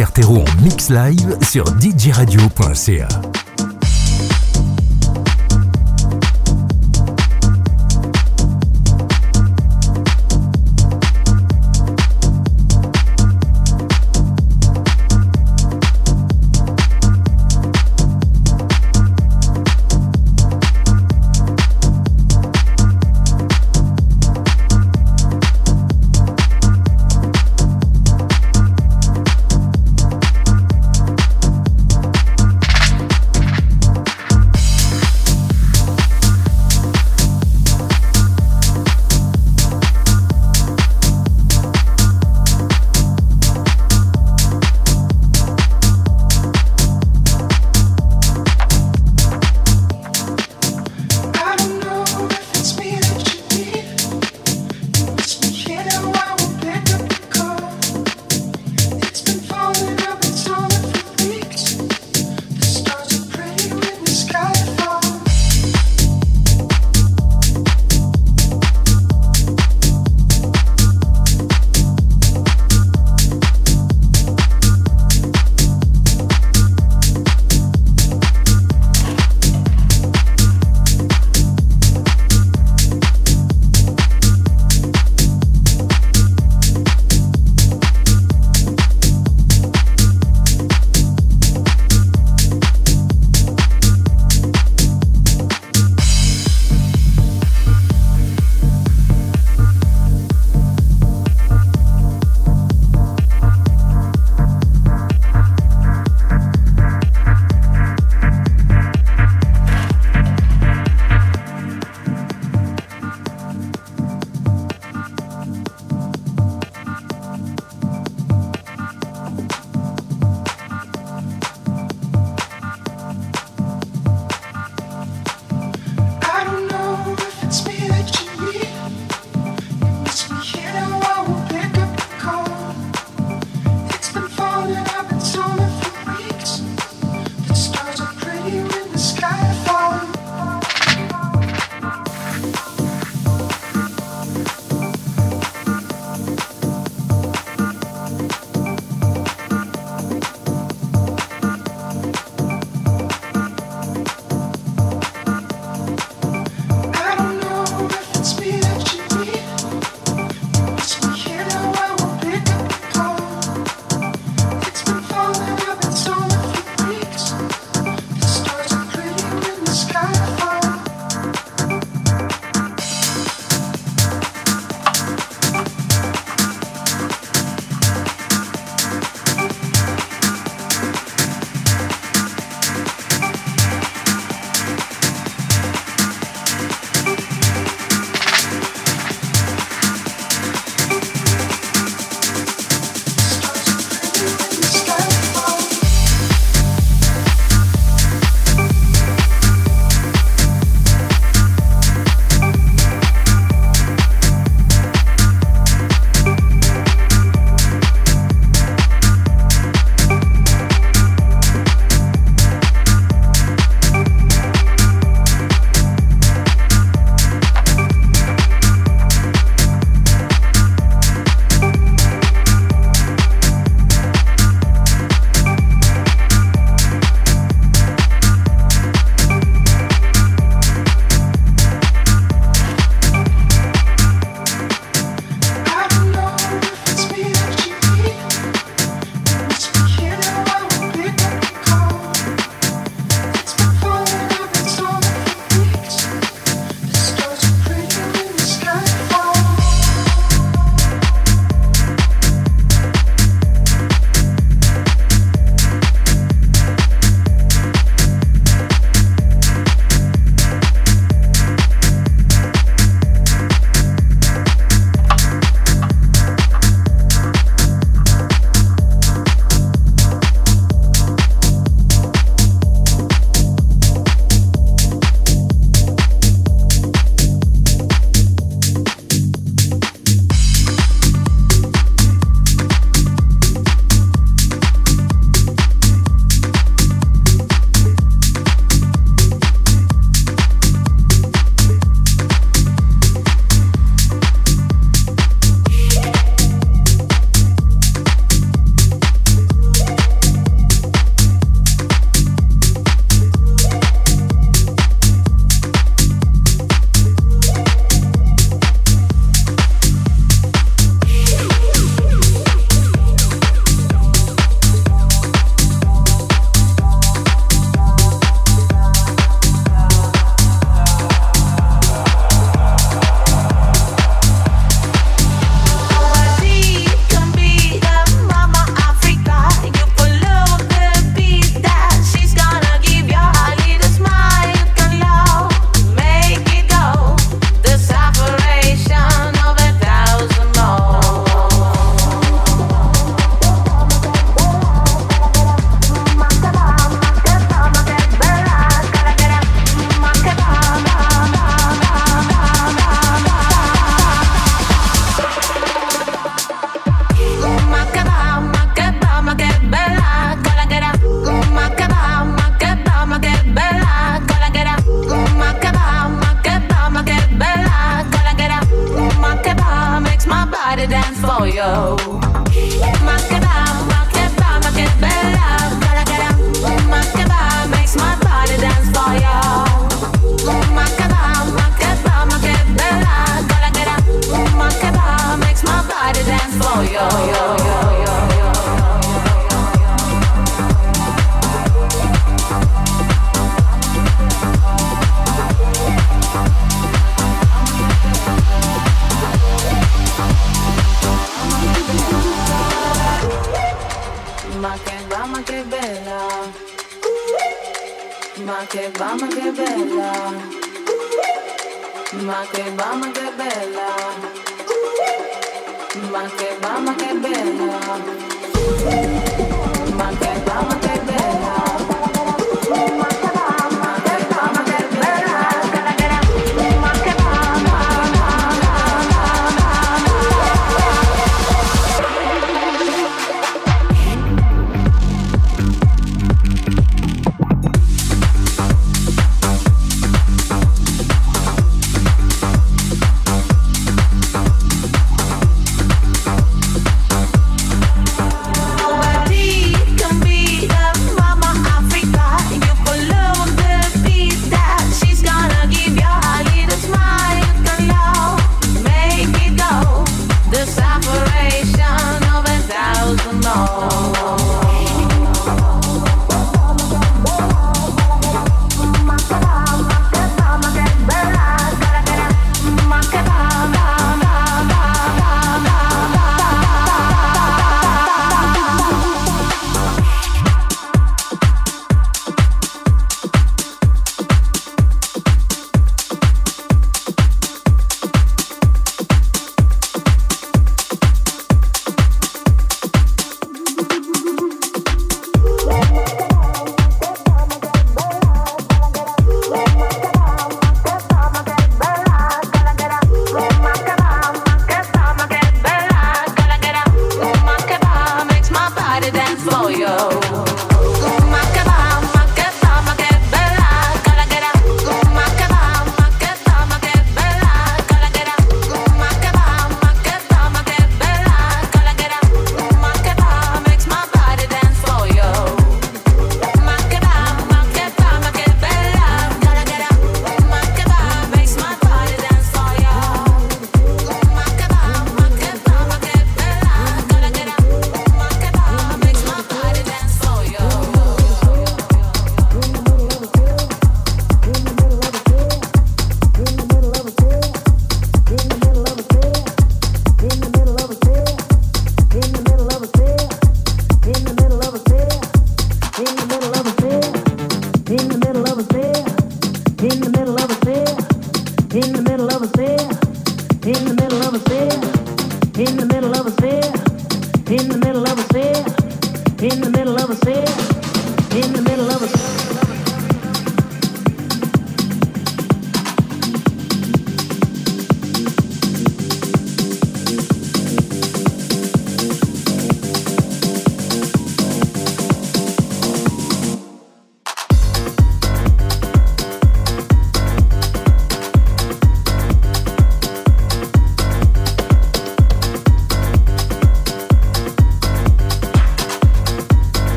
En mix live sur djradio.ca. Go.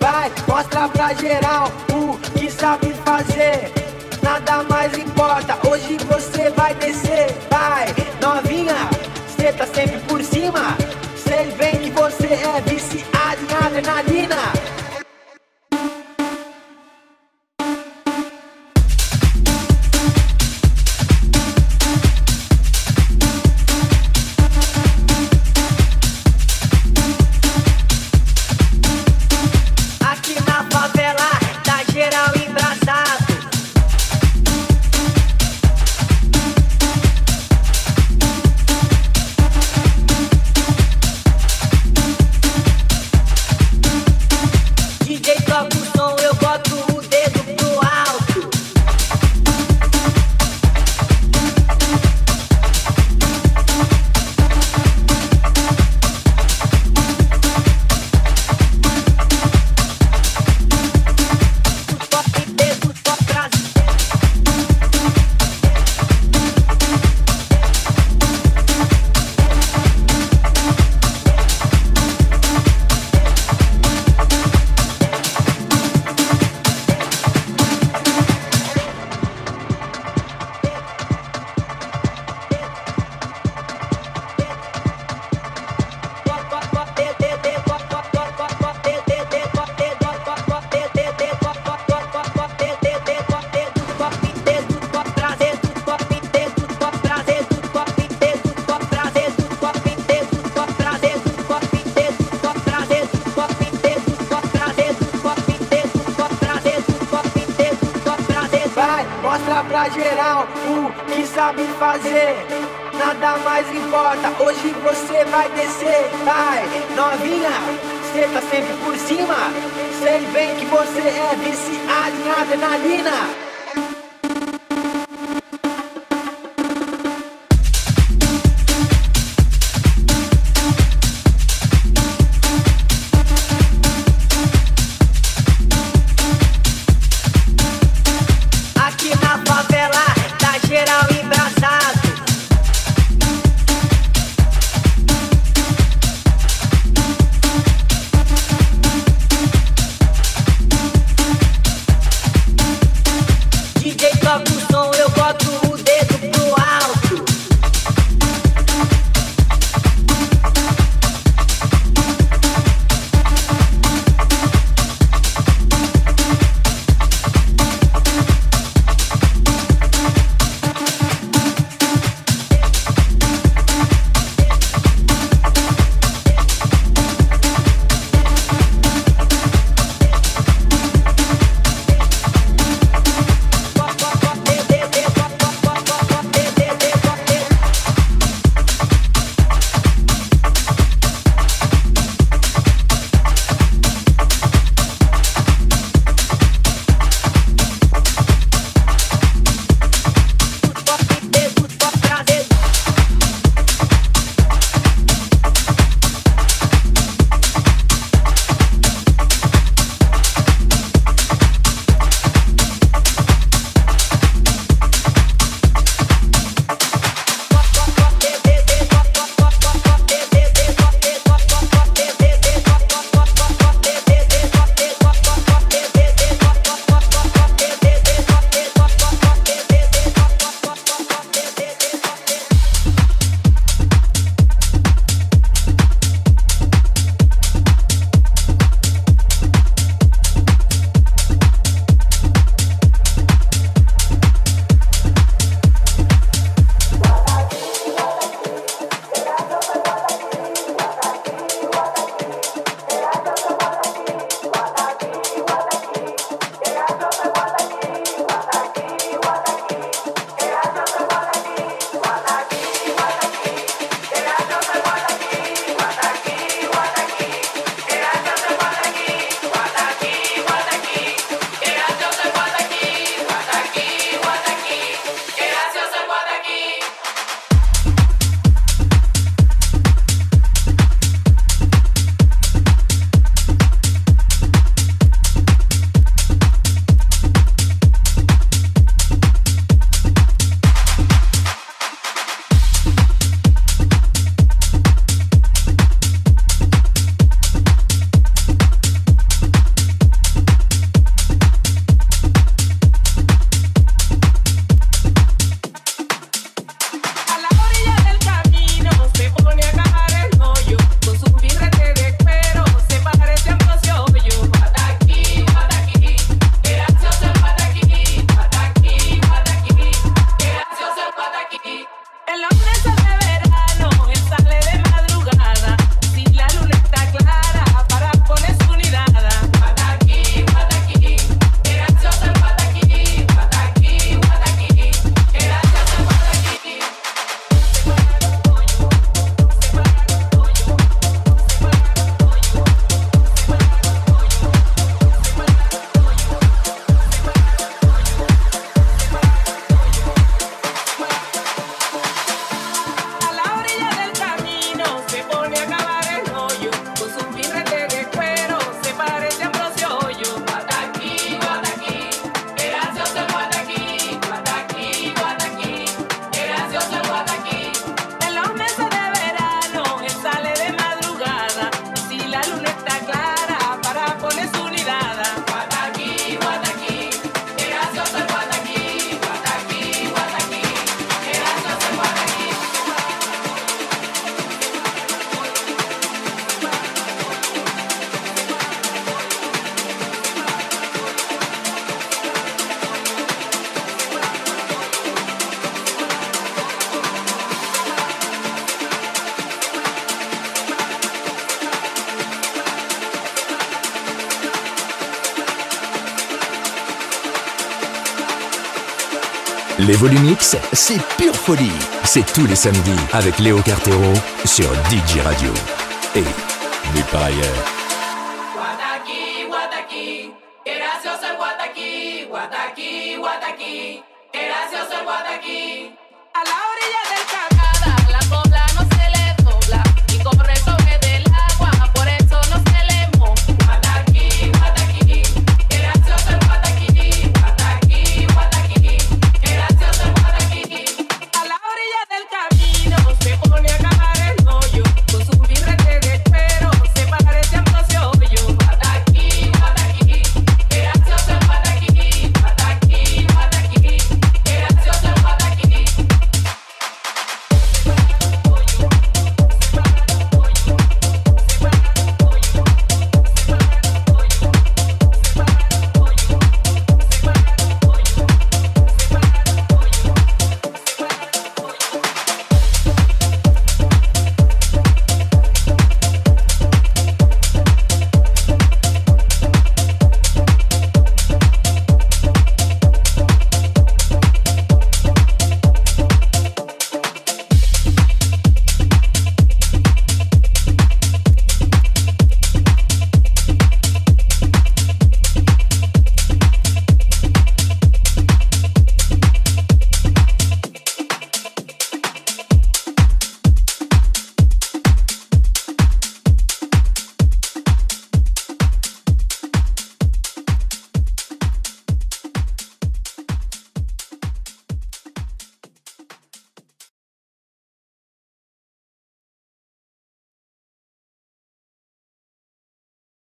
Vai, mostra pra geral o que sabe fazer. geral o que sabe fazer. Nada mais importa, hoje você vai descer. Vai, novinha, cê tá sempre por cima. Sei bem que você é viciado em adrenalina. Les Volumix, c'est pure folie. C'est tous les samedis avec Léo Cartero sur DJ Radio. Et nulle part ailleurs.